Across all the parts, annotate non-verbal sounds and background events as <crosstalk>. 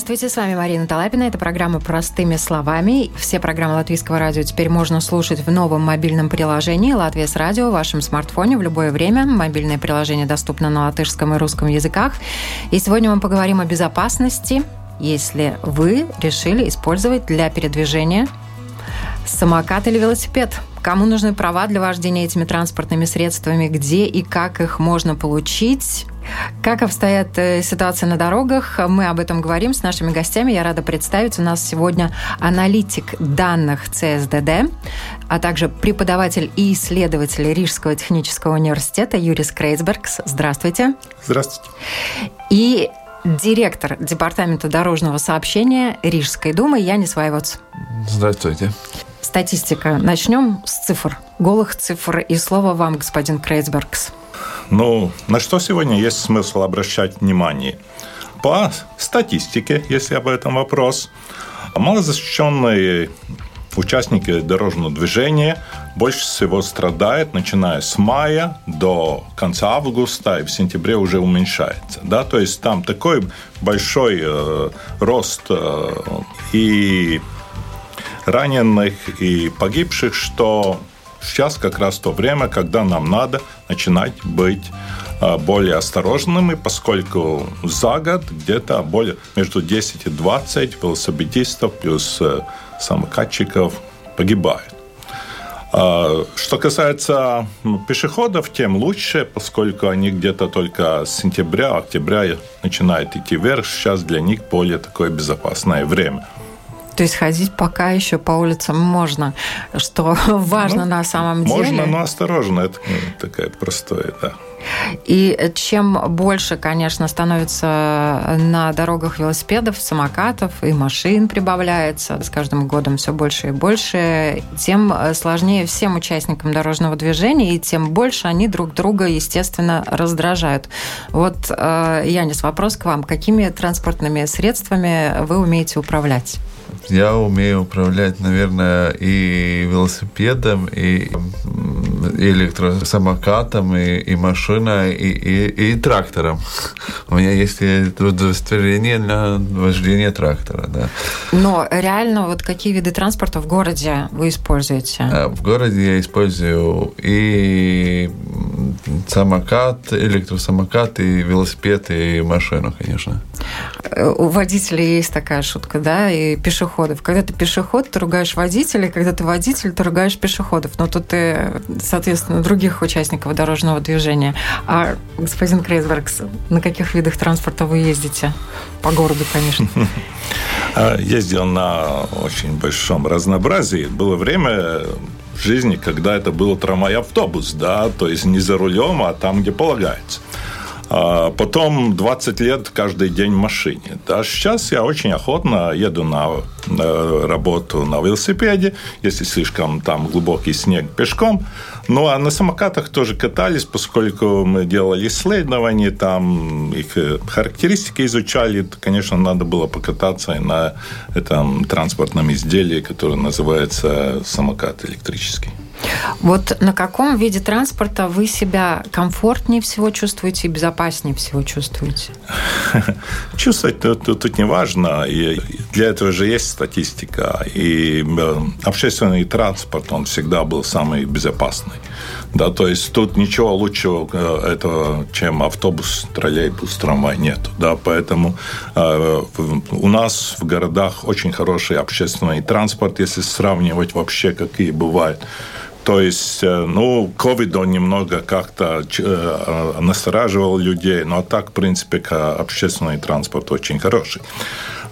Здравствуйте, с вами Марина Талапина. Это программа «Простыми словами». Все программы Латвийского радио теперь можно слушать в новом мобильном приложении «Латвия с радио» в вашем смартфоне в любое время. Мобильное приложение доступно на латышском и русском языках. И сегодня мы поговорим о безопасности, если вы решили использовать для передвижения самокат или велосипед. Кому нужны права для вождения этими транспортными средствами, где и как их можно получить, как обстоят э, ситуации на дорогах, мы об этом говорим с нашими гостями. Я рада представить. У нас сегодня аналитик данных ЦСДД, а также преподаватель и исследователь Рижского технического университета Юрис Крейсбергс. Здравствуйте. Здравствуйте. И директор Департамента дорожного сообщения Рижской думы Янис Вайвоц. Здравствуйте. Статистика. Начнем с цифр. Голых цифр. И слово вам, господин Крейсбергс. Ну, на что сегодня есть смысл обращать внимание? По статистике, если об этом вопрос, малозащищенные участники дорожного движения больше всего страдают, начиная с мая до конца августа, и в сентябре уже уменьшается. Да? То есть там такой большой э, рост э, и раненых, и погибших, что сейчас как раз то время, когда нам надо начинать быть а, более осторожными, поскольку за год где-то более между 10 и 20 велосипедистов плюс э, самокатчиков погибают. А, что касается пешеходов, тем лучше, поскольку они где-то только с сентября, октября начинают идти вверх. Сейчас для них более такое безопасное время. То есть ходить пока еще по улицам можно, что <laughs> важно ну, на самом деле. Можно, но осторожно. Это ну, такая простое, да. И чем больше, конечно, становится на дорогах велосипедов, самокатов и машин прибавляется, с каждым годом все больше и больше, тем сложнее всем участникам дорожного движения, и тем больше они друг друга, естественно, раздражают. Вот, э, Янис, вопрос к вам. Какими транспортными средствами вы умеете управлять? Я умею управлять, наверное, и велосипедом, и электросамокатом, и, и машиной, и, и, и трактором. У меня есть удостоверение для вождения трактора, да. Но реально, вот какие виды транспорта в городе вы используете? А, в городе я использую и самокат, электросамокат, и велосипед, и машину, конечно. У водителей есть такая шутка, да, и пешеходов. Когда ты пешеход, ты ругаешь водителя, когда ты водитель, ты ругаешь пешеходов. Но тут ты, соответственно, других участников дорожного движения. А, господин Крейсбергс, на каких видах транспорта вы ездите? По городу, конечно. <laughs> А, ездил на очень большом разнообразии. Было время в жизни, когда это был трамвай-автобус, да, то есть не за рулем, а там, где полагается. А потом 20 лет каждый день в машине. А сейчас я очень охотно еду на работу на велосипеде, если слишком там глубокий снег пешком. Ну, а на самокатах тоже катались, поскольку мы делали исследования, там их э, характеристики изучали, конечно, надо было покататься и на этом транспортном изделии, которое называется самокат электрический. Вот на каком виде транспорта вы себя комфортнее всего чувствуете и безопаснее всего чувствуете? <laughs> Чувствовать тут, тут, не важно. И для этого же есть статистика. И э, общественный транспорт, он всегда был самый безопасный. Да, то есть тут ничего лучшего э, этого, чем автобус, троллейбус, трамвай нет. Да, поэтому э, у нас в городах очень хороший общественный транспорт, если сравнивать вообще, какие бывают. То есть, э, ну, ковид он немного как-то э, настораживал людей, но так, в принципе, общественный транспорт очень хороший.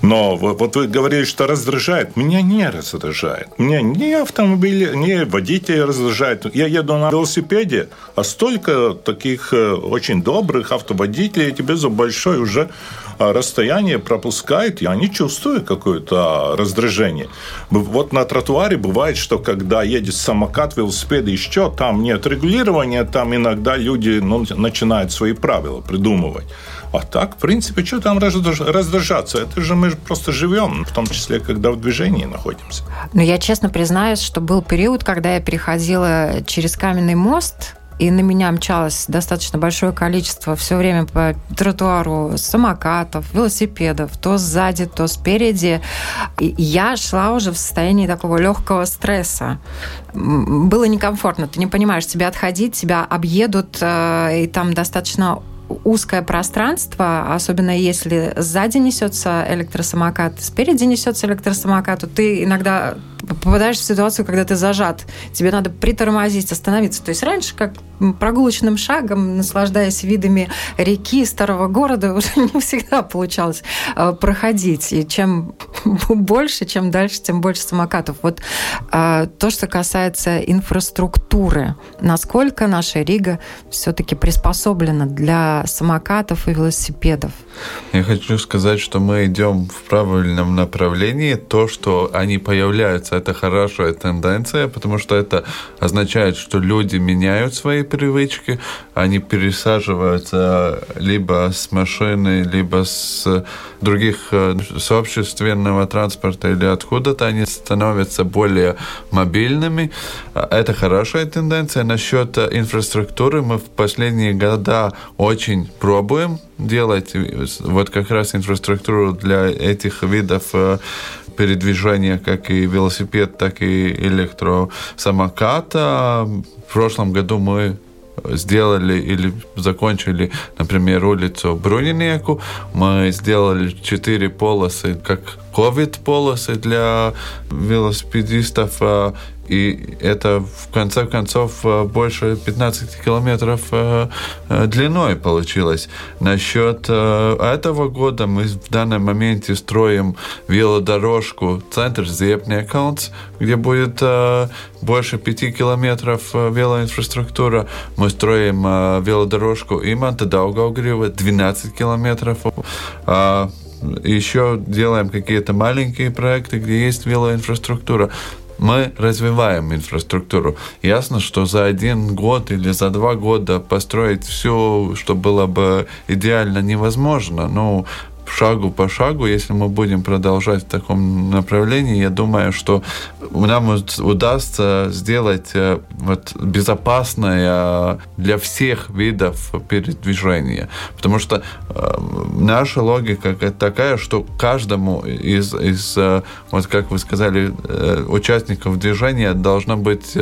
Но вот вы говорили, что раздражает. Меня не раздражает. Меня ни автомобили, ни водители раздражают. Я еду на велосипеде, а столько таких э, очень добрых автоводителей тебе за большой уже расстояние пропускает, я не чувствую какое-то раздражение. Вот на тротуаре бывает, что когда едет самокат, велосипед, еще там нет регулирования, там иногда люди ну, начинают свои правила придумывать. А так, в принципе, что там раздражаться? Это же мы просто живем, в том числе, когда в движении находимся. Но я честно признаюсь, что был период, когда я переходила через каменный мост, и на меня мчалось достаточно большое количество все время по тротуару самокатов, велосипедов, то сзади, то спереди. И я шла уже в состоянии такого легкого стресса. Было некомфортно. Ты не понимаешь, тебя отходить, тебя объедут, э, и там достаточно узкое пространство, особенно если сзади несется электросамокат, спереди несется электросамокат, то ты иногда попадаешь в ситуацию, когда ты зажат. Тебе надо притормозить, остановиться. То есть раньше, как прогулочным шагом, наслаждаясь видами реки, старого города, <laughs> уже не всегда получалось э, проходить. И чем <laughs> больше, чем дальше, тем больше самокатов. Вот э, то, что касается инфраструктуры, насколько наша Рига все-таки приспособлена для самокатов и велосипедов? Я хочу сказать, что мы идем в правильном направлении. То, что они появляются, это хорошая тенденция, потому что это означает, что люди меняют свои привычки, они пересаживаются либо с машины, либо с других э, сообщественного транспорта или откуда-то, они становятся более мобильными. Это хорошая тенденция. Насчет инфраструктуры мы в последние года очень пробуем делать вот как раз инфраструктуру для этих видов э, передвижения, как и велосипед, так и электросамоката. В прошлом году мы сделали или закончили, например, улицу Брунинеку. Мы сделали четыре полосы, как ковид-полосы для велосипедистов а и это в конце концов э, больше 15 километров э, э, длиной получилось. Насчет этого года мы в данном моменте строим велодорожку центр Зепнекалнс, где будет больше 5 километров велоинфраструктура. Мы строим велодорожку Иманта Даугаугрива 12 километров. А еще делаем какие-то маленькие проекты, где есть велоинфраструктура мы развиваем инфраструктуру. Ясно, что за один год или за два года построить все, что было бы идеально, невозможно. Но шагу по шагу, если мы будем продолжать в таком направлении, я думаю, что нам удастся сделать э, вот, безопасное для всех видов передвижения. Потому что э, наша логика такая, что каждому из, из, э, вот как вы сказали, участников движения должно быть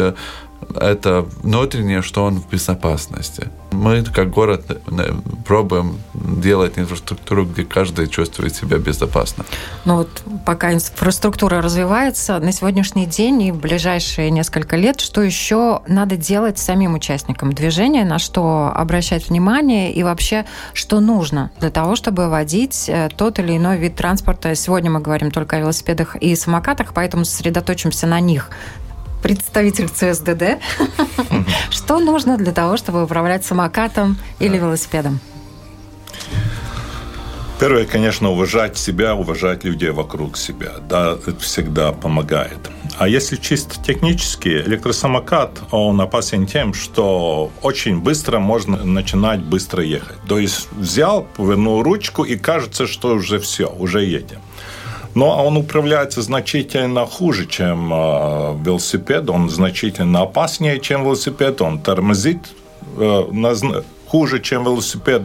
это внутреннее, что он в безопасности. Мы, как город, э, пробуем делать инфраструктуру, где каждый чувствует себя безопасно. Ну вот пока инфраструктура развивается, на сегодняшний день и в ближайшие несколько лет, что еще надо делать самим участникам движения, на что обращать внимание и вообще, что нужно для того, чтобы водить э, тот или иной вид транспорта. Сегодня мы говорим только о велосипедах и самокатах, поэтому сосредоточимся на них представитель ЦСДД. Что нужно для того, чтобы управлять самокатом или велосипедом? Первое, конечно, уважать себя, уважать людей вокруг себя. Да, это всегда помогает. А если чисто технически, электросамокат, он опасен тем, что очень быстро можно начинать быстро ехать. То есть взял, повернул ручку и кажется, что уже все, уже едем. Но он управляется значительно хуже, чем э, велосипед. Он значительно опаснее, чем велосипед. Он тормозит э, хуже, чем велосипед.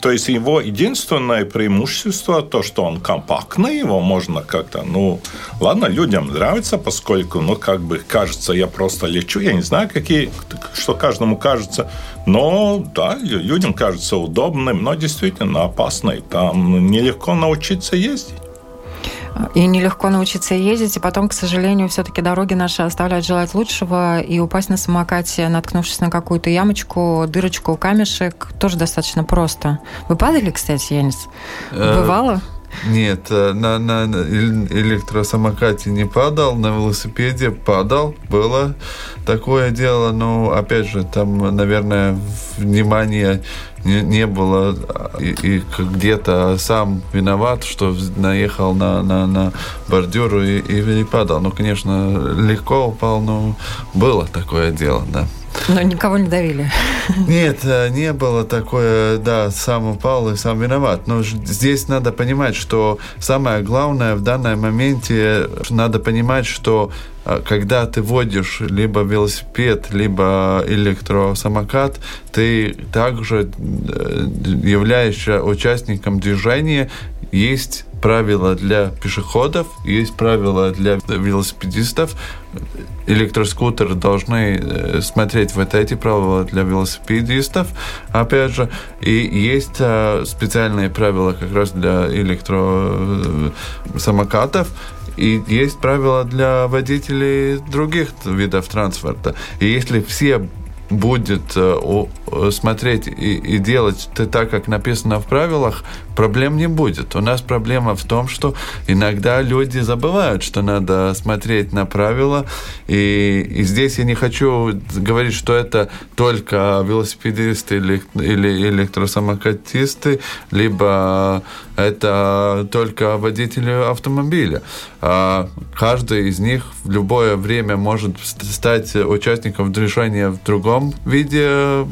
То есть его единственное преимущество то, что он компактный, его можно как-то, ну, ладно, людям нравится, поскольку, ну, как бы кажется, я просто лечу, я не знаю, какие, что каждому кажется, но да, людям кажется удобным, но действительно опасный. Там нелегко научиться ездить. И нелегко научиться ездить, и потом, к сожалению, все-таки дороги наши оставляют желать лучшего, и упасть на самокате, наткнувшись на какую-то ямочку, дырочку, камешек, тоже достаточно просто. Вы падали, кстати, Янис? Э, Бывало? Нет, э, на, на электросамокате не падал, на велосипеде падал, было такое дело, но опять же, там, наверное, внимания не, не было, и, и где-то сам виноват, что наехал на, на, на бордюр и, и, и падал. Ну, конечно, легко упал, но было такое дело, да. Но никого не давили. Нет, э, не было такое, да, сам упал и сам виноват. Но здесь надо понимать, что самое главное в данном моменте, надо понимать, что э, когда ты водишь либо велосипед, либо электросамокат, ты также э, являешься участником движения, есть правила для пешеходов, есть правила для велосипедистов. Электроскутеры должны э, смотреть вот эти правила для велосипедистов, опять же. И есть э, специальные правила как раз для электросамокатов, и есть правила для водителей других видов транспорта. И если все будет э, смотреть и, и делать так, как написано в правилах, проблем не будет. У нас проблема в том, что иногда люди забывают, что надо смотреть на правила. И, и здесь я не хочу говорить, что это только велосипедисты или, или электросамокатисты, либо это только водители автомобиля. А каждый из них в любое время может стать участником движения в другом виде.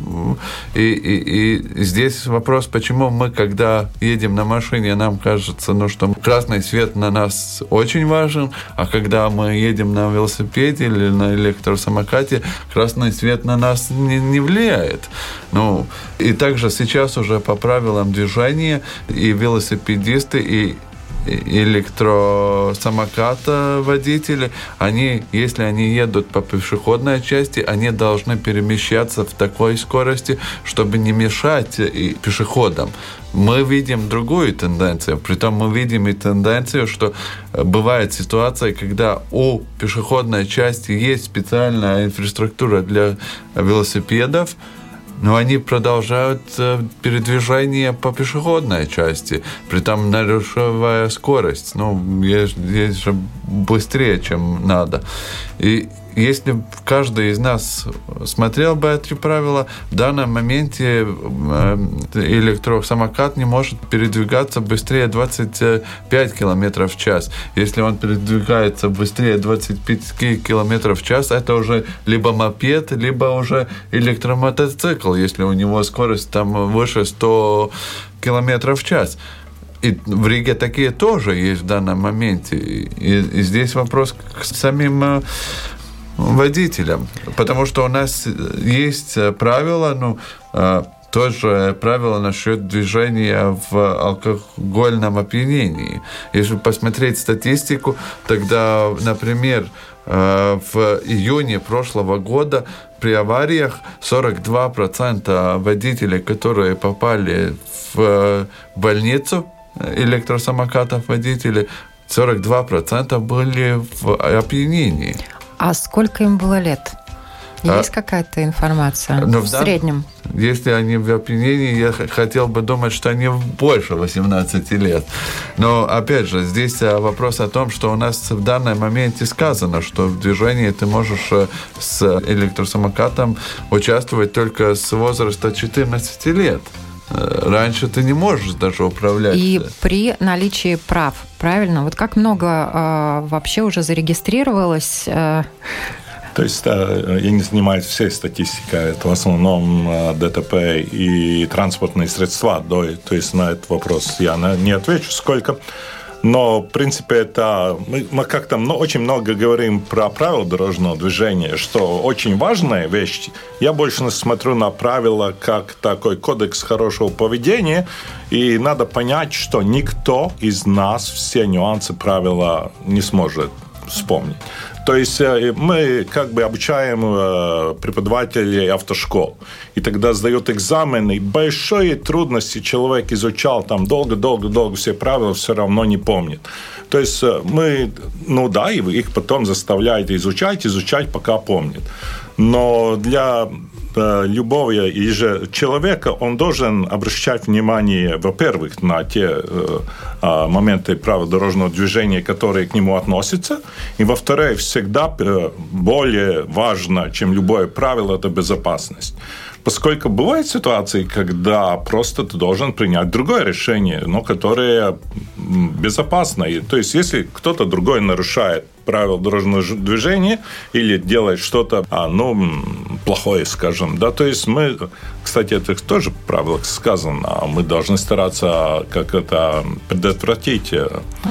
И, и, и здесь вопрос, почему мы, когда едем на машине, нам кажется, ну, что красный свет на нас очень важен, а когда мы едем на велосипеде или на электросамокате, красный свет на нас не, не влияет. Ну, и также сейчас уже по правилам движения и велосипедисты, и электросамоката водители, они, если они едут по пешеходной части, они должны перемещаться в такой скорости, чтобы не мешать и пешеходам. Мы видим другую тенденцию. Притом мы видим и тенденцию, что бывает ситуация, когда у пешеходной части есть специальная инфраструктура для велосипедов, но они продолжают э, передвижение по пешеходной части, при том нарушая скорость. Ну, есть, есть же быстрее, чем надо. И если каждый из нас смотрел бы эти правила, в данном моменте э, электросамокат не может передвигаться быстрее 25 км в час. Если он передвигается быстрее 25 км в час, это уже либо мопед, либо уже электромотоцикл, если у него скорость там выше 100 км в час. И в Риге такие тоже есть в данном моменте. И, и здесь вопрос к самим э, водителям. Потому что у нас есть правила, ну, а, тоже правило насчет движения в алкогольном опьянении. Если посмотреть статистику, тогда, например, а, в июне прошлого года при авариях 42% водителей, которые попали в больницу, электросамокатов водителей, 42% были в опьянении. А сколько им было лет? А Есть а, какая-то информация ну, в, в среднем? Если они в опьянении, я хотел бы думать, что они больше 18 лет. Но, опять же, здесь а, вопрос о том, что у нас в данном моменте сказано, что в движении ты можешь э, с электросамокатом участвовать только с возраста 14 лет. Э, раньше ты не можешь даже управлять. И при наличии прав, правильно? Вот как много э, вообще уже зарегистрировалось э, то есть я не занимаюсь всей статистикой, это в основном э, ДТП и транспортные средства. То есть на этот вопрос я не отвечу, сколько. Но, в принципе, это мы, мы как-то ну, очень много говорим про правила дорожного движения, что очень важная вещь. Я больше смотрю на правила как такой кодекс хорошего поведения, и надо понять, что никто из нас все нюансы правила не сможет вспомнить. То есть э, мы как бы обучаем э, преподавателей автошкол. И тогда сдают экзамены, и большие трудности человек изучал там долго-долго-долго все правила, все равно не помнит. То есть э, мы, ну да, и их потом заставляете изучать, изучать, пока помнит. Но для любого человека, он должен обращать внимание, во-первых, на те а, моменты правил дорожного движения, которые к нему относятся, и, во-вторых, всегда более важно, чем любое правило, это безопасность. Поскольку бывают ситуации, когда просто ты должен принять другое решение, но которое безопасно. И, то есть, если кто-то другой нарушает правила дорожного движения или делает что-то, а, ну, плохое, скажем, да, то есть мы, кстати, это тоже в сказано, а мы должны стараться как это предотвратить э, а,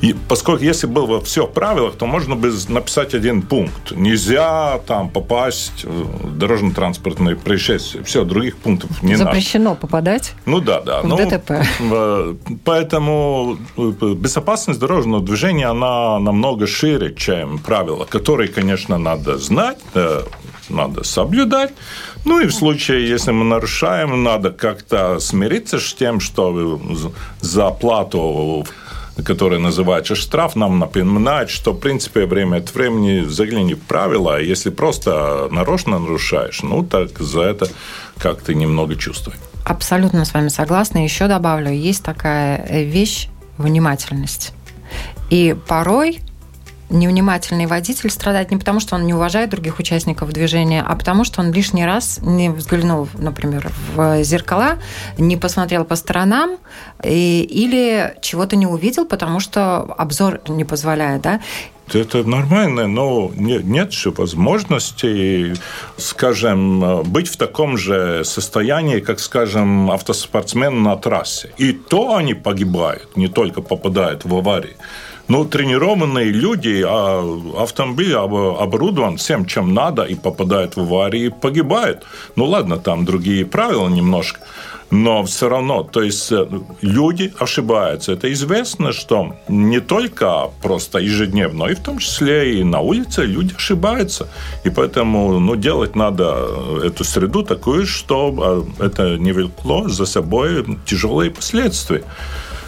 и поскольку если было все в правилах, то можно бы написать один пункт. Нельзя там попасть в дорожно-транспортное происшествие. Все, других пунктов не Запрещено надо. попадать ну, да, да. в ну, ДТП. Поэтому э, безопасность дорожного движения, она намного шире, чем правила, которые, конечно, надо знать, э, надо соблюдать. Ну и в случае, если мы нарушаем, надо как-то смириться с тем, что за плату который называется штраф, нам напоминает, что, в принципе, время от времени загляни в правила, а если просто нарочно нарушаешь, ну, так за это как то немного чувствуй. Абсолютно с вами согласна. Еще добавлю, есть такая вещь – внимательность. И порой невнимательный водитель страдает не потому, что он не уважает других участников движения, а потому, что он лишний раз не взглянул, например, в зеркала, не посмотрел по сторонам и, или чего-то не увидел, потому что обзор не позволяет. Да? Это нормально, но нет же возможности, скажем, быть в таком же состоянии, как, скажем, автоспортсмен на трассе. И то они погибают, не только попадают в аварии. Ну, тренированные люди, а автомобиль оборудован всем, чем надо, и попадает в аварии, погибает. Ну, ладно, там другие правила немножко. Но все равно, то есть э, люди ошибаются. Это известно, что не только просто ежедневно, но и в том числе и на улице люди ошибаются. И поэтому ну, делать надо эту среду такую, чтобы это не влекло за собой тяжелые последствия.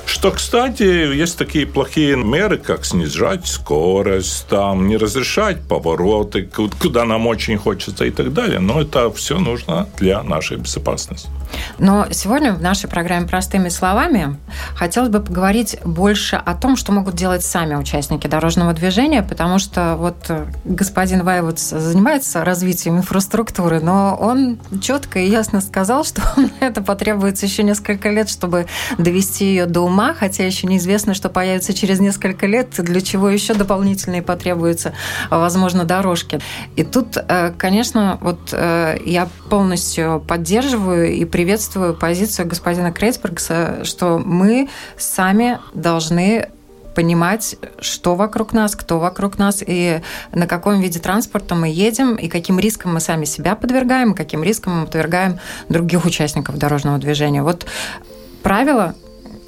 Что, кстати, есть такие плохие меры, как снижать скорость, там, не разрешать повороты, куда нам очень хочется и так далее. Но это все нужно для нашей безопасности. Но сегодня в нашей программе «Простыми словами» хотелось бы поговорить больше о том, что могут делать сами участники дорожного движения, потому что вот э, господин Ваевод занимается развитием инфраструктуры, но он четко и ясно сказал, что <laughs> это потребуется еще несколько лет, чтобы довести ее до ума, хотя еще неизвестно, что появится через несколько лет, для чего еще дополнительные потребуются, возможно, дорожки. И тут, э, конечно, вот э, я полностью поддерживаю и приветствую позицию господина Крейсбергса, что мы сами должны понимать, что вокруг нас, кто вокруг нас и на каком виде транспорта мы едем, и каким риском мы сами себя подвергаем, и каким риском мы подвергаем других участников дорожного движения. Вот правила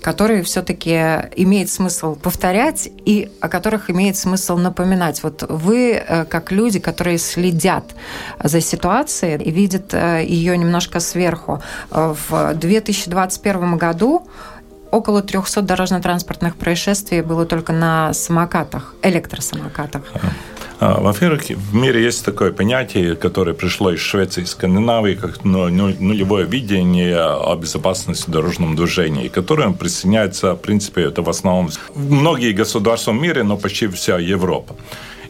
которые все-таки имеет смысл повторять и о которых имеет смысл напоминать. Вот вы, э, как люди, которые следят за ситуацией и видят э, ее немножко сверху, э, в 2021 году около 300 дорожно-транспортных происшествий было только на самокатах, электросамокатах. А, во-первых, в мире есть такое понятие, которое пришло из Швеции и Скандинавии, как ну, ну, нулевое видение о безопасности дорожного движения, которое присоединяется, в принципе, это в основном многие государства в мире, но почти вся Европа.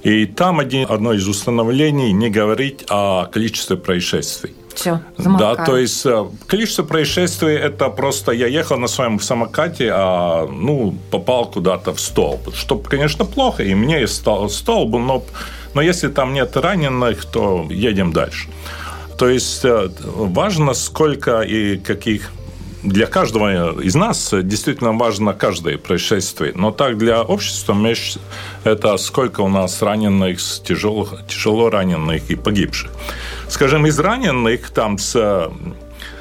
И там один, одно из установлений не говорить о количестве происшествий все, замолкаю. Да, то есть э, количество происшествий это просто я ехал на своем самокате, а ну попал куда-то в столб, что, конечно, плохо, и мне стал столб, но но если там нет раненых, то едем дальше. То есть э, важно, сколько и каких для каждого из нас действительно важно каждое происшествие. Но так для общества это сколько у нас раненых, тяжело, тяжело раненых и погибших. Скажем, из раненых там с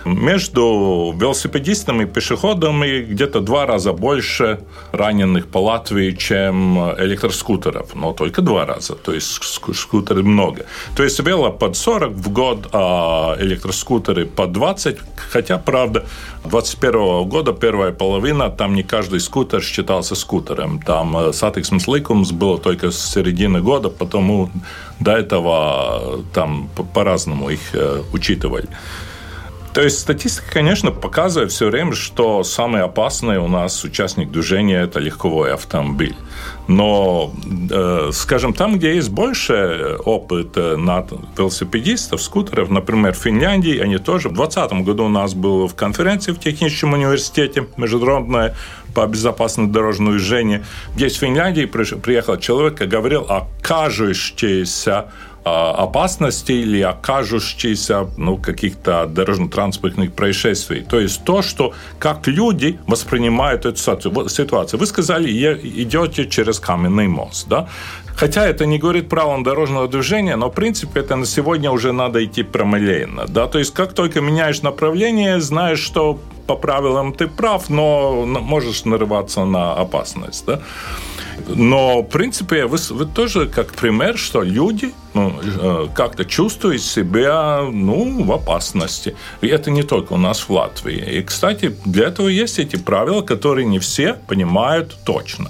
между велосипедистами и пешеходами где-то два раза больше раненых по Латвии, чем электроскутеров. Но только два раза. То есть скутеры много. То есть вело под 40 в год, а электроскутеры под 20. Хотя, правда, 21 года первая половина, там не каждый скутер считался скутером. Там э, сатексмс ликумс было только с середины года, потому до этого там по-разному их э, учитывали. То есть статистика, конечно, показывает все время, что самый опасный у нас участник движения – это легковой автомобиль. Но, э, скажем, там, где есть больше опыта на велосипедистов, скутеров, например, в Финляндии, они тоже. В 2020 году у нас была в конференции в техническом университете международная по безопасному дорожному движению. Здесь в Финляндии приехал человек и говорил о кажущейся а, опасности или окажущейся ну, каких-то дорожно-транспортных происшествий. То есть то, что как люди воспринимают эту ситуацию. Вы сказали, идете через каменный мост. Да? Хотя это не говорит правилам дорожного движения, но в принципе это на сегодня уже надо идти промылейно. Да? То есть как только меняешь направление, знаешь, что по правилам ты прав, но можешь нарываться на опасность. Да? Но, в принципе, вы, вы тоже как пример, что люди ну, э, как-то чувствуют себя ну, в опасности. И это не только у нас в Латвии. И, кстати, для этого есть эти правила, которые не все понимают точно.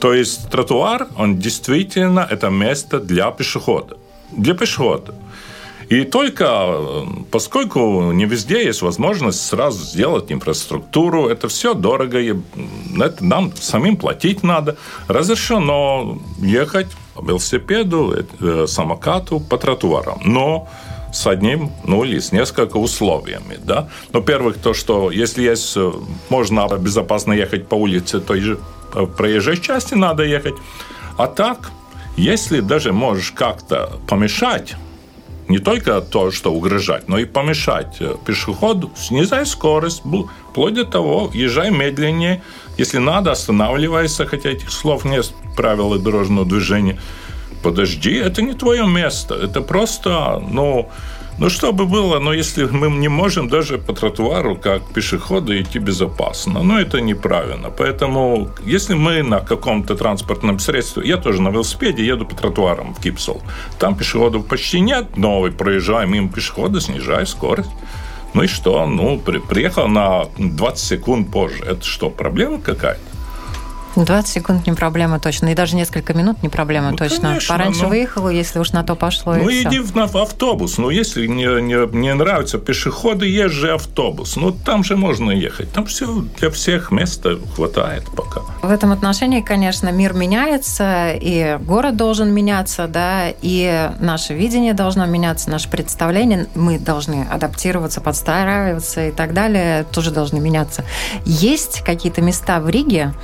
То есть тротуар, он действительно это место для пешехода. Для пешехода. И только поскольку не везде есть возможность сразу сделать инфраструктуру, это все дорого, это нам самим платить надо. Разрешено ехать велосипеду, э, самокату, по тротуарам. Но с одним, ну или с несколько условиями. Да? Но, первых, то, что если есть, э, можно безопасно ехать по улице, то и в проезжей части надо ехать. А так, если даже можешь как-то помешать не только то, что угрожать, но и помешать э, пешеходу, снижай скорость, вплоть до того, езжай медленнее, если надо, останавливайся, хотя этих слов нет правила дорожного движения. Подожди, это не твое место, это просто, ну, ну, что бы было, но если мы не можем даже по тротуару, как пешеходы, идти безопасно, ну, это неправильно. Поэтому, если мы на каком-то транспортном средстве, я тоже на велосипеде еду по тротуарам в Кипсол, там пешеходов почти нет, но проезжаем мимо пешехода, снижай скорость. Ну и что? Ну, при, приехал на 20 секунд позже. Это что, проблема какая-то? 20 секунд не проблема точно. И даже несколько минут не проблема ну, точно. Конечно, Пораньше но... выехал, если уж на то пошло. Ну, иди в, в автобус. Ну, если не, не, не нравятся пешеходы, езжи автобус. Ну, там же можно ехать. Там все для всех места хватает пока. В этом отношении, конечно, мир меняется, и город должен меняться, да, и наше видение должно меняться, наше представление. Мы должны адаптироваться, подстраиваться и так далее, тоже должны меняться. Есть какие-то места в Риге,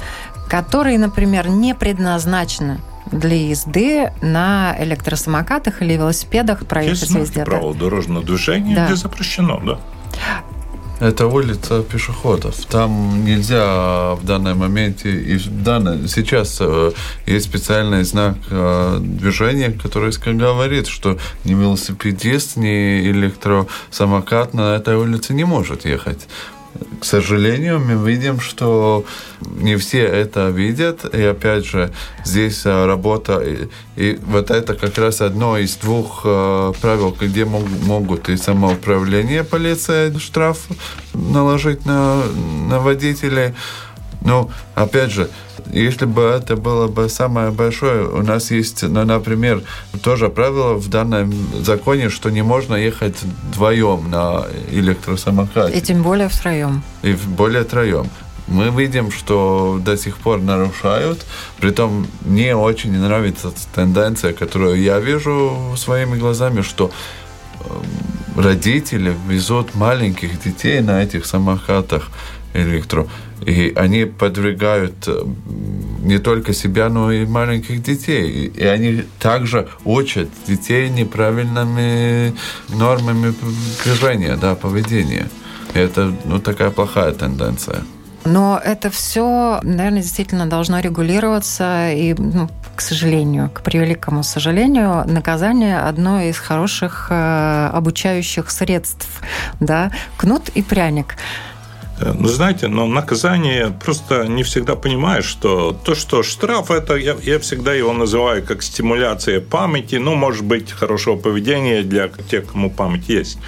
которые, например, не предназначены для езды на электросамокатах или велосипедах проехать Есть везде. правила дорожного движения, да. где запрещено, да. Это улица пешеходов. Там нельзя в данный момент и в данный, сейчас э, есть специальный знак э, движения, который говорит, что ни велосипедист, ни электросамокат на этой улице не может ехать к сожалению, мы видим, что не все это видят. И опять же, здесь э, работа, и, и вот это как раз одно из двух э, правил, где мог, могут и самоуправление полиция штраф наложить на, на водителей. Ну, опять же, если бы это было бы самое большое, у нас есть, ну, например, тоже правило в данном законе, что не можно ехать вдвоем на электросамокате. И тем более втроем. И более втроем. Мы видим, что до сих пор нарушают. Притом мне очень нравится тенденция, которую я вижу своими глазами, что эм, родители везут маленьких детей на этих самокатах электро. И они подвергают э, не только себя, но и маленьких детей. И они также учат детей неправильными нормами движения, да, поведения. И это ну, такая плохая тенденция. Но это все, наверное, действительно должно регулироваться. И, ну, к сожалению, к превеликому сожалению, наказание одно из хороших э, обучающих средств. Да? Кнут и пряник. Э, ну, знаете, но наказание просто не всегда понимаешь, что то, что штраф, это я, я всегда его называю как стимуляция памяти, ну, может быть, хорошего поведения для тех, кому память есть.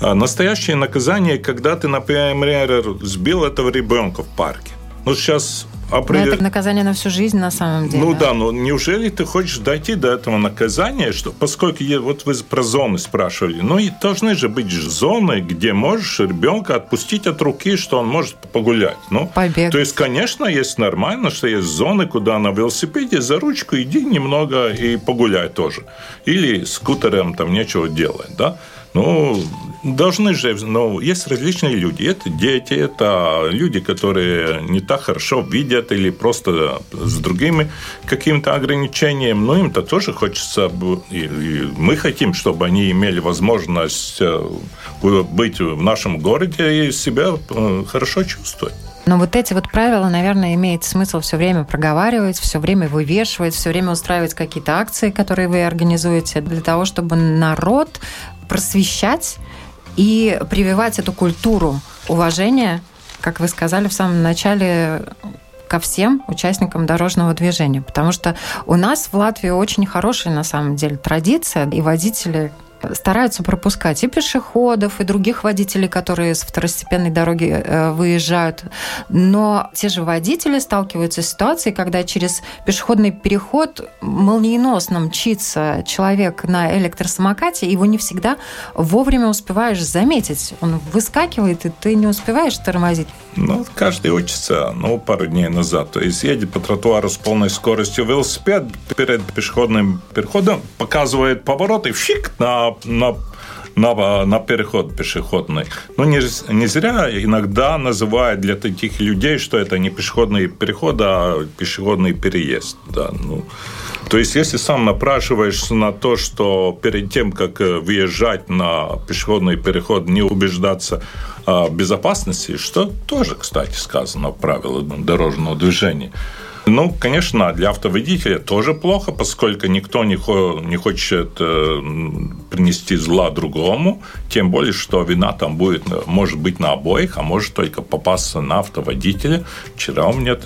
А настоящее наказание, когда ты, например, сбил этого ребенка в парке. Ну, сейчас определ... Но это наказание на всю жизнь на самом деле. Ну да, но неужели ты хочешь дойти до этого наказания, что поскольку вот вы про зоны спрашивали, ну и должны же быть зоны, где можешь ребенка отпустить от руки, что он может погулять. Ну, Побег. То есть, конечно, есть нормально, что есть зоны, куда на велосипеде за ручку иди немного и погуляй тоже. Или скутером там нечего делать, да. Ну, должны же, ну, есть различные люди. Это дети, это люди, которые не так хорошо видят или просто с другими какими-то ограничениями. Но им-то тоже хочется, и мы хотим, чтобы они имели возможность э, быть в нашем городе и себя э, хорошо чувствовать. Но вот эти вот правила, наверное, имеет смысл все время проговаривать, все время вывешивать, все время устраивать какие-то акции, которые вы организуете, для того, чтобы народ просвещать и прививать эту культуру уважения, как вы сказали в самом начале, ко всем участникам дорожного движения. Потому что у нас в Латвии очень хорошая, на самом деле, традиция, и водители стараются пропускать и пешеходов, и других водителей, которые с второстепенной дороги э, выезжают. Но те же водители сталкиваются с ситуацией, когда через пешеходный переход молниеносно мчится человек на электросамокате, его не всегда вовремя успеваешь заметить. Он выскакивает, и ты не успеваешь тормозить. Ну, каждый учится, ну, пару дней назад. То есть едет по тротуару с полной скоростью велосипед перед пешеходным переходом, показывает поворот и фиг на на, на, на переход пешеходный. Но не, не зря иногда называют для таких людей, что это не пешеходный переход, а пешеходный переезд. Да, ну. То есть, если сам напрашиваешься на то, что перед тем, как э, въезжать на пешеходный переход, не убеждаться в безопасности, что тоже, кстати, сказано в правилах дорожного движения, ну, конечно, для автоводителя тоже плохо, поскольку никто не, хо- не хочет э, принести зла другому, тем более, что вина там будет, может быть на обоих, а может только попасться на автоводителя. Вчера у меня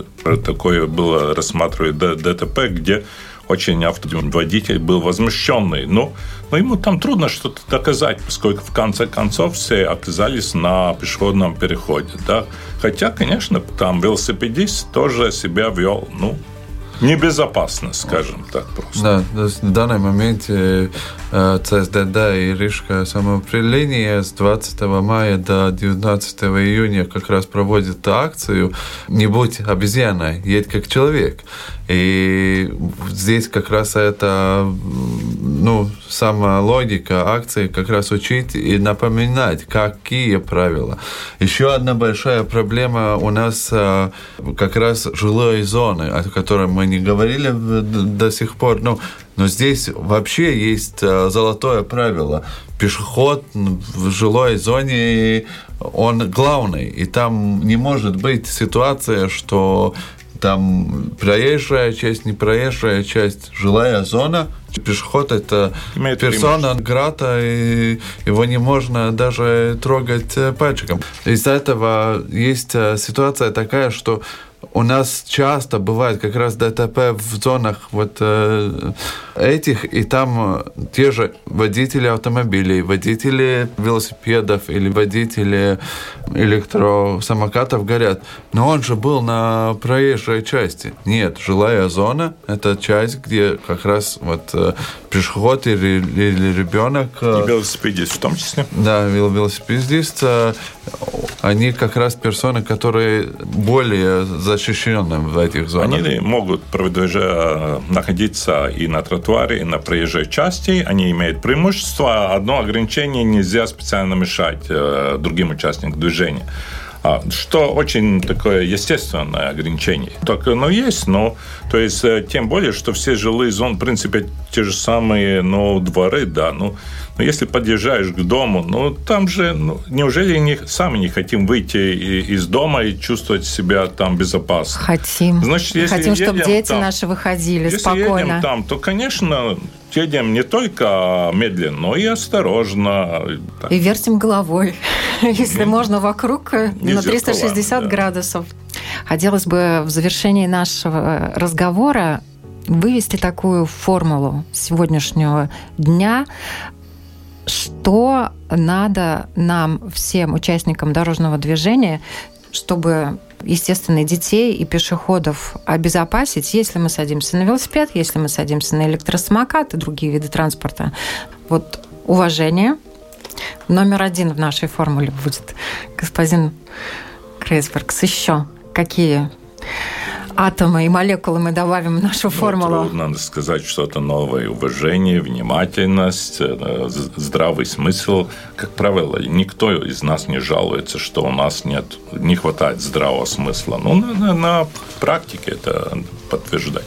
такое было рассматривать ДТП, где очень автоводитель был возмущенный. Ну, но ему там трудно что-то доказать, поскольку в конце концов все оказались на пешеходном переходе. Да? Хотя, конечно, там велосипедист тоже себя вел, ну, небезопасно, скажем так просто. Да, в данный момент э, ЦСДД и Рижское самоуправление с 20 мая до 19 июня как раз проводит акцию «Не будь обезьяной, едь как человек». И здесь как раз это, ну, сама логика акции как раз учить и напоминать, какие правила. Еще одна большая проблема у нас а, как раз жилые зоны, о которой мы не говорили до сих пор. Ну, но здесь вообще есть а, золотое правило. Пешеход в жилой зоне, он главный. И там не может быть ситуация, что там проезжая часть, не проезжая часть, жилая зона. Пешеход – это Имеет персона грата, и его не можно даже трогать э, пальчиком. Из-за этого есть э, ситуация такая, что у нас часто бывает как раз ДТП в зонах вот э, этих, и там э, те же водители автомобилей, водители велосипедов или водители электросамокатов горят. Но он же был на проезжей части. Нет, жилая зона – это часть, где как раз вот э, пешеход или, или ребенок. Э, и велосипедист в том числе. Да, велосипедист. Э, они как раз персоны, которые более защищены в этих зонах. Они могут находиться и на тротуаре, и на проезжей части. Они имеют преимущество. Одно ограничение – нельзя специально мешать другим участникам движения. А, что очень такое естественное ограничение. Так оно есть, но то есть э, тем более, что все жилые зоны, в принципе, те же самые, но дворы, да, ну, но если подъезжаешь к дому, ну, там же, ну, неужели не, сами не хотим выйти из дома и чувствовать себя там безопасно? Хотим. Значит, если Хотим, чтобы дети там, наши выходили если спокойно. Если едем там, то, конечно, едем не только медленно, но и осторожно. И вертим головой, <laughs> если можно, вокруг на 360 градусов. Хотелось бы в завершении нашего разговора вывести такую формулу сегодняшнего дня, что надо нам, всем участникам дорожного движения, чтобы естественно, детей и пешеходов обезопасить, если мы садимся на велосипед, если мы садимся на электросамокат и другие виды транспорта. Вот уважение. Номер один в нашей формуле будет господин Крейсбергс. Еще какие атомы и молекулы мы добавим в нашу ну, формулу? Ну, трудно сказать что-то новое. Уважение, внимательность, э, здравый смысл. Как правило, никто из нас не жалуется, что у нас нет, не хватает здравого смысла. Ну, на, на практике это подтверждать.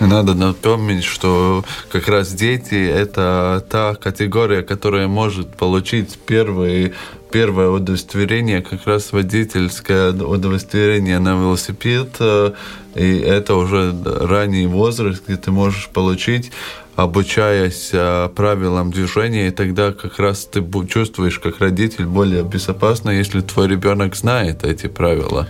Надо напомнить, что как раз дети – это та категория, которая может получить первые первое удостоверение как раз водительское удостоверение на велосипед, и это уже ранний возраст, где ты можешь получить обучаясь э, правилам движения, и тогда как раз ты чувствуешь как родитель более безопасно, если твой ребенок знает эти правила.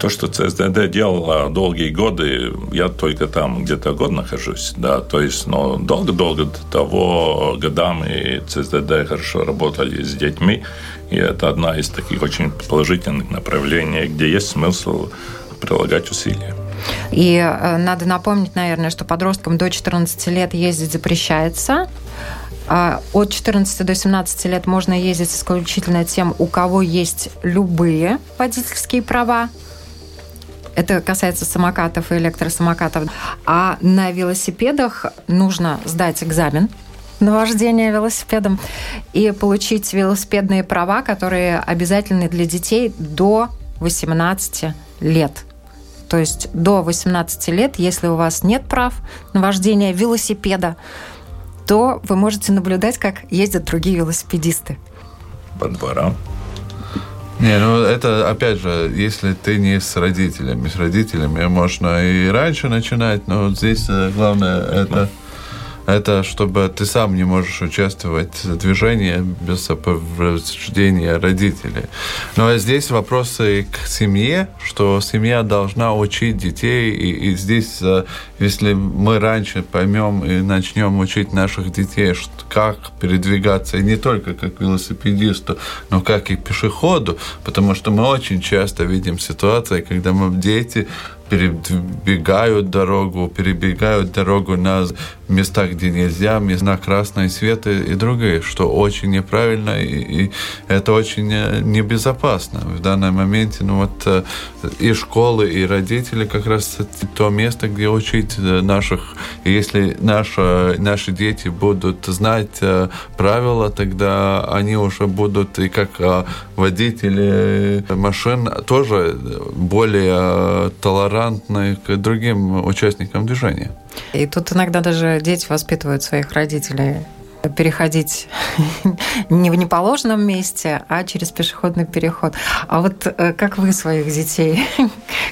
То, что ЦСДД делала долгие годы, я только там где-то год нахожусь, да, то есть, но долго-долго до того годами ЦСДД хорошо работали с детьми, и это одна из таких очень положительных направлений, где есть смысл прилагать усилия. И э, надо напомнить, наверное, что подросткам до 14 лет ездить запрещается. А от 14 до 17 лет можно ездить исключительно тем, у кого есть любые водительские права. Это касается самокатов и электросамокатов. А на велосипедах нужно сдать экзамен на вождение велосипедом и получить велосипедные права, которые обязательны для детей до 18 лет. То есть до 18 лет, если у вас нет прав на вождение велосипеда, то вы можете наблюдать, как ездят другие велосипедисты. По дворам. Не, ну это опять же, если ты не с родителями, с родителями можно и раньше начинать, но здесь э, главное это это чтобы ты сам не можешь участвовать в движении без сопровождения родителей. Но ну, а здесь вопросы к семье, что семья должна учить детей, и, и здесь, э, если мы раньше поймем и начнем учить наших детей, как передвигаться, не только как велосипедисту, но как и пешеходу, потому что мы очень часто видим ситуации, когда мы дети перебегают дорогу, перебегают дорогу на местах, где нельзя, на красный свет и, и другие, что очень неправильно и, и это очень небезопасно. В данном моменте ну вот э, и школы, и родители как раз то место, где учить наших. И если наши, наши дети будут знать э, правила, тогда они уже будут и как э, водители машин тоже более толерантны толерантны к другим участникам движения. И тут иногда даже дети воспитывают своих родителей переходить <laughs> не в неположенном месте, а через пешеходный переход. А вот э, как вы своих детей, <laughs>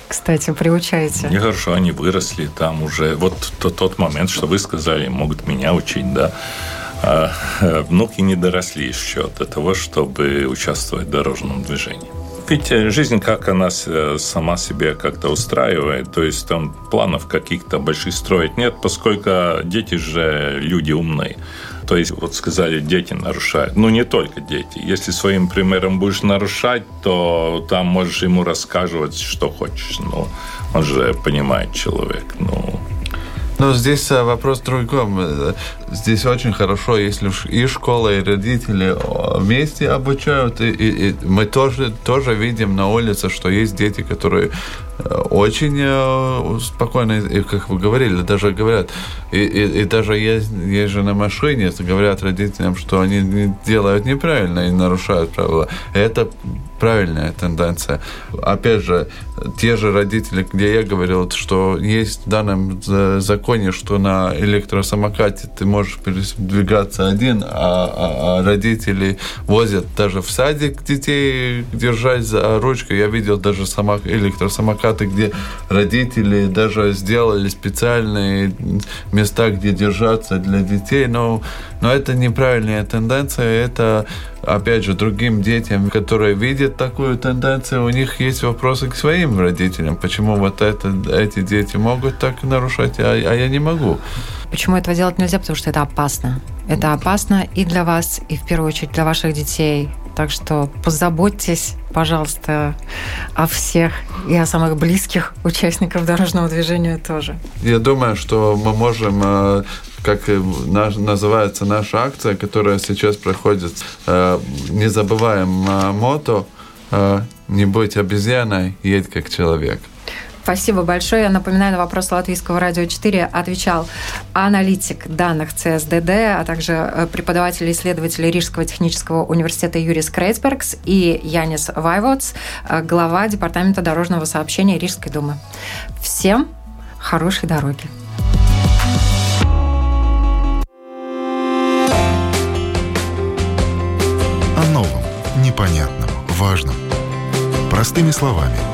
кстати, приучаете? Нехорошо, они выросли там уже. Вот тот, тот момент, что вы сказали, могут меня учить, да. А э, внуки не доросли еще до того, чтобы участвовать в дорожном движении. Ведь э, жизнь, как она э, сама себе как-то устраивает, то есть там планов каких-то больших строить нет, поскольку дети же люди умные. То есть, вот сказали, дети нарушают. Ну, не только дети. Если своим примером будешь нарушать, то там можешь ему рассказывать, что хочешь. Ну, он же понимает человек. Ну, но здесь э, вопрос в другом. Э, здесь очень хорошо, если и школа, и родители вместе обучают. И, и, и мы тоже, тоже видим на улице, что есть дети, которые очень э, спокойно, и, как вы говорили, даже говорят, и, и, и даже есть, есть же на машине, говорят родителям, что они делают неправильно и нарушают правила. Это правильная тенденция. Опять же, те же родители, где я говорил, что есть в данном законе, что на электросамокате ты можешь передвигаться один, а, а, а родители возят даже в садик детей держать за ручку. Я видел даже самок, электросамокаты, где родители даже сделали специальные места, где держаться для детей, но, но это неправильная тенденция, это опять же, другим детям, которые видят такую тенденцию, у них есть вопросы к своим родителям. Почему вот это, эти дети могут так нарушать, а, а я не могу? Почему этого делать нельзя? Потому что это опасно. Это опасно и для вас, и в первую очередь для ваших детей. Так что позаботьтесь, пожалуйста, о всех и о самых близких участников дорожного движения тоже. Я думаю, что мы можем э, как называется наша акция, которая сейчас проходит. Э, не забываем мото э, «Не будь обезьяной, едь как человек». Спасибо большое. Я напоминаю, на вопрос Латвийского радио 4 отвечал аналитик данных ЦСДД, а также э, преподаватель и исследователь Рижского технического университета Юрис Крейцбергс и Янис Вайводс, глава Департамента дорожного сообщения Рижской думы. Всем хорошей дороги. непонятным, важным. Простыми словами.